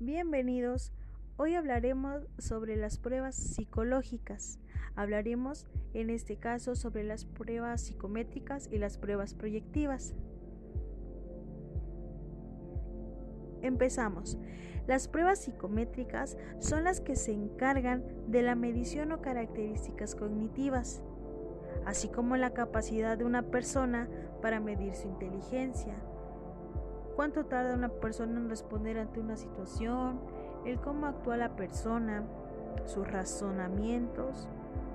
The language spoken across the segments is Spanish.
Bienvenidos. Hoy hablaremos sobre las pruebas psicológicas. Hablaremos en este caso sobre las pruebas psicométricas y las pruebas proyectivas. Empezamos. Las pruebas psicométricas son las que se encargan de la medición o características cognitivas, así como la capacidad de una persona para medir su inteligencia, cuánto tarda una persona en responder ante una situación, el cómo actúa la persona, sus razonamientos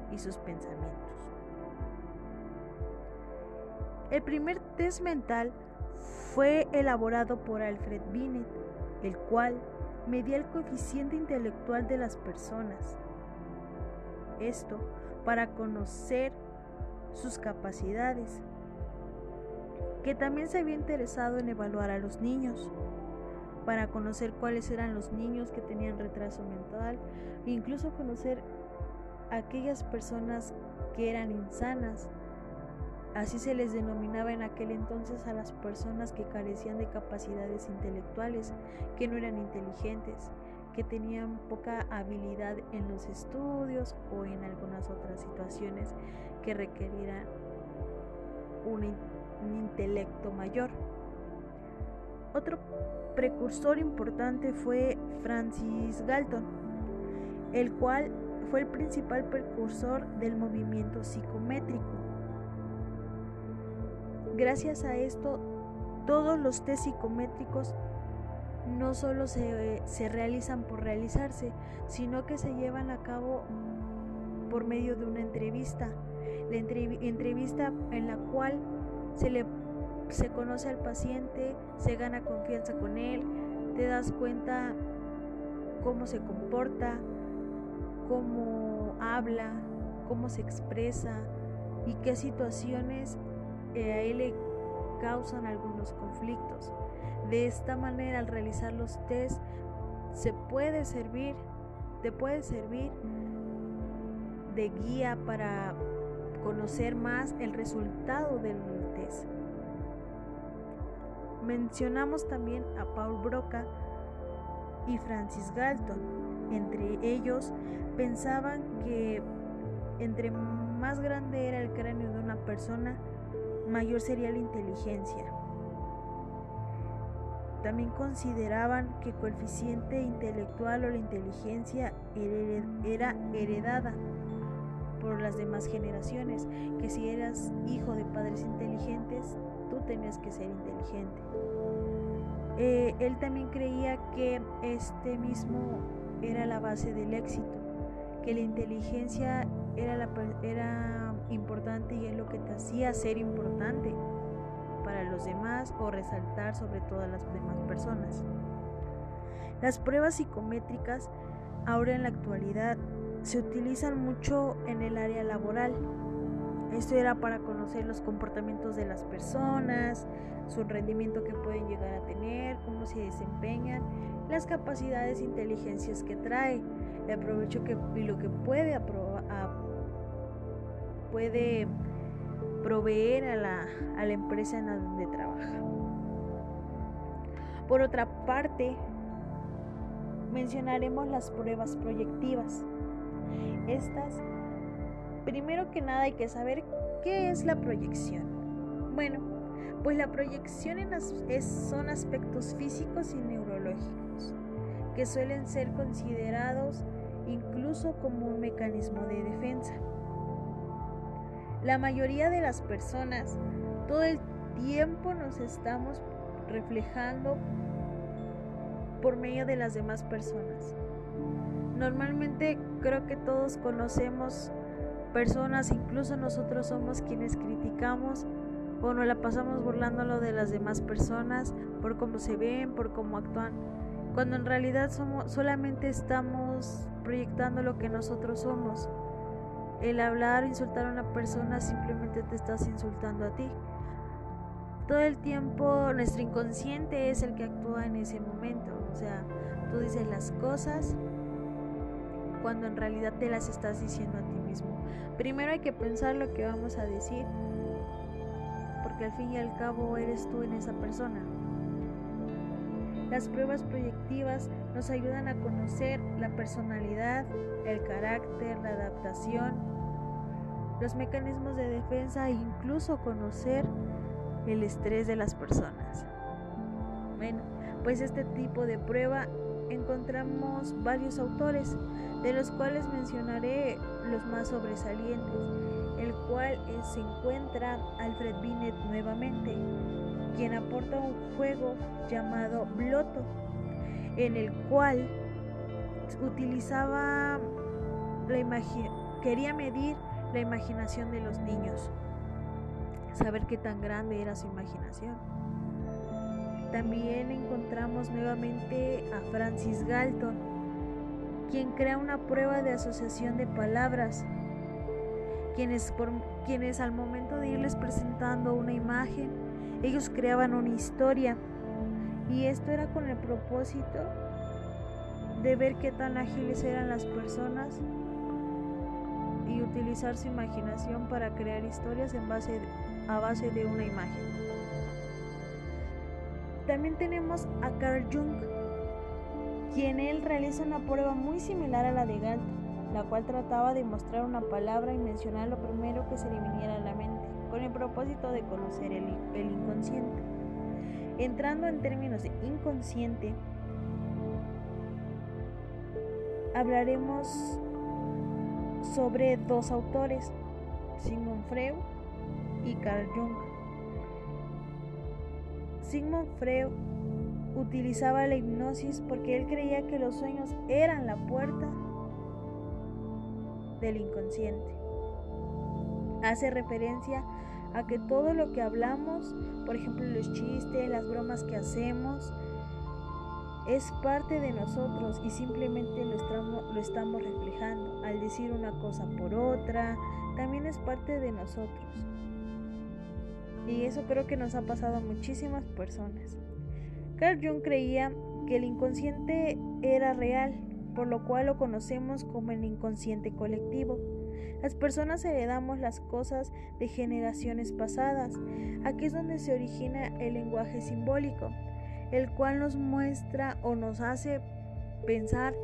y sus pensamientos. El primer test mental fue elaborado por Alfred Binet, el cual medía el coeficiente intelectual de las personas. Esto para conocer sus capacidades que también se había interesado en evaluar a los niños, para conocer cuáles eran los niños que tenían retraso mental, e incluso conocer aquellas personas que eran insanas. Así se les denominaba en aquel entonces a las personas que carecían de capacidades intelectuales, que no eran inteligentes, que tenían poca habilidad en los estudios o en algunas otras situaciones que requerieran una un intelecto mayor. Otro precursor importante fue Francis Galton, el cual fue el principal precursor del movimiento psicométrico. Gracias a esto, todos los test psicométricos no solo se, se, realizan por realizarse, sino que se llevan a cabo por medio de una entrevista. La entrevista en la cual se le se conoce al paciente, se gana confianza con él, te das cuenta cómo se comporta, cómo habla, cómo se expresa y qué situaciones eh, a él le causan algunos conflictos. De esta manera, al realizar los test, se puede servir, te puede servir de guía para conocer más el resultado del test. Mencionamos también a Paul Broca y Francis Galton. Entre ellos pensaban que entre más grande era el cráneo de una persona, mayor sería la inteligencia. También consideraban que el coeficiente intelectual o la inteligencia era heredada por las demás generaciones, que si eras hijo de padres inteligentes, tú tenías que ser inteligente. Eh, él también creía que este mismo era la base del éxito, que la inteligencia era, la, era importante y es lo que te hacía ser importante para los demás o resaltar sobre todas las demás personas. Las pruebas psicométricas ahora en la actualidad se utilizan mucho en el área laboral. Esto era para conocer los comportamientos de las personas, su rendimiento que pueden llegar a tener, cómo se desempeñan, las capacidades e inteligencias que trae, el aprovecho que, y lo que puede, puede proveer a la, a la empresa en la donde trabaja. Por otra parte, mencionaremos las pruebas proyectivas. Estas, primero que nada hay que saber qué es la proyección. Bueno, pues la proyección es, son aspectos físicos y neurológicos que suelen ser considerados incluso como un mecanismo de defensa. La mayoría de las personas todo el tiempo nos estamos reflejando por medio de las demás personas. Normalmente creo que todos conocemos personas, incluso nosotros somos quienes criticamos o nos la pasamos burlándolo de las demás personas por cómo se ven, por cómo actúan, cuando en realidad somos, solamente estamos proyectando lo que nosotros somos. El hablar o insultar a una persona simplemente te estás insultando a ti. Todo el tiempo nuestro inconsciente es el que actúa en ese momento. O sea, tú dices las cosas cuando en realidad te las estás diciendo a ti mismo. Primero hay que pensar lo que vamos a decir, porque al fin y al cabo eres tú en esa persona. Las pruebas proyectivas nos ayudan a conocer la personalidad, el carácter, la adaptación, los mecanismos de defensa e incluso conocer el estrés de las personas. Bueno, pues este tipo de prueba encontramos varios autores, de los cuales mencionaré los más sobresalientes, el cual se encuentra Alfred Binet nuevamente, quien aporta un juego llamado Bloto, en el cual utilizaba la imagen, quería medir la imaginación de los niños, saber qué tan grande era su imaginación. También encontramos nuevamente a Francis Galton, quien crea una prueba de asociación de palabras, quienes, quienes al momento de irles presentando una imagen, ellos creaban una historia y esto era con el propósito de ver qué tan ágiles eran las personas y utilizar su imaginación para crear historias a base de una imagen. También tenemos a Carl Jung, quien él realiza una prueba muy similar a la de Galton, la cual trataba de mostrar una palabra y mencionar lo primero que se le viniera a la mente, con el propósito de conocer el, el inconsciente. Entrando en términos de inconsciente, hablaremos sobre dos autores, Sigmund Freud y Carl Jung. Sigmund Freud utilizaba la hipnosis porque él creía que los sueños eran la puerta del inconsciente. Hace referencia a que todo lo que hablamos, por ejemplo los chistes, las bromas que hacemos, es parte de nosotros y simplemente lo estamos, reflejando. Al decir una cosa por otra, también es parte de nosotros. Y eso creo que nos ha pasado a muchísimas personas. Carl Jung creía que el inconsciente era real, por lo cual lo conocemos como el inconsciente colectivo. Las personas heredamos las cosas de generaciones pasadas. Aquí es donde se origina el lenguaje simbólico el cual nos muestra o nos hace pensar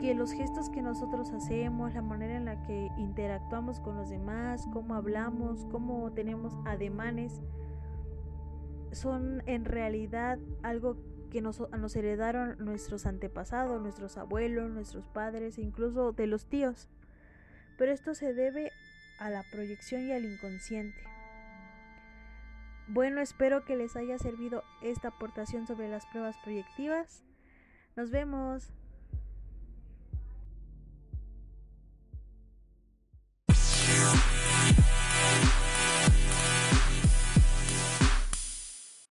que los gestos que nosotros hacemos, la manera en la que interactuamos con los demás, cómo hablamos, cómo tenemos ademanes, son en realidad algo que nos, nos heredaron nuestros antepasados, nuestros abuelos, nuestros padres e incluso de los tíos. Pero esto se debe a la proyección y al inconsciente. Bueno, espero que les haya servido esta aportación sobre las pruebas proyectivas. Nos vemos.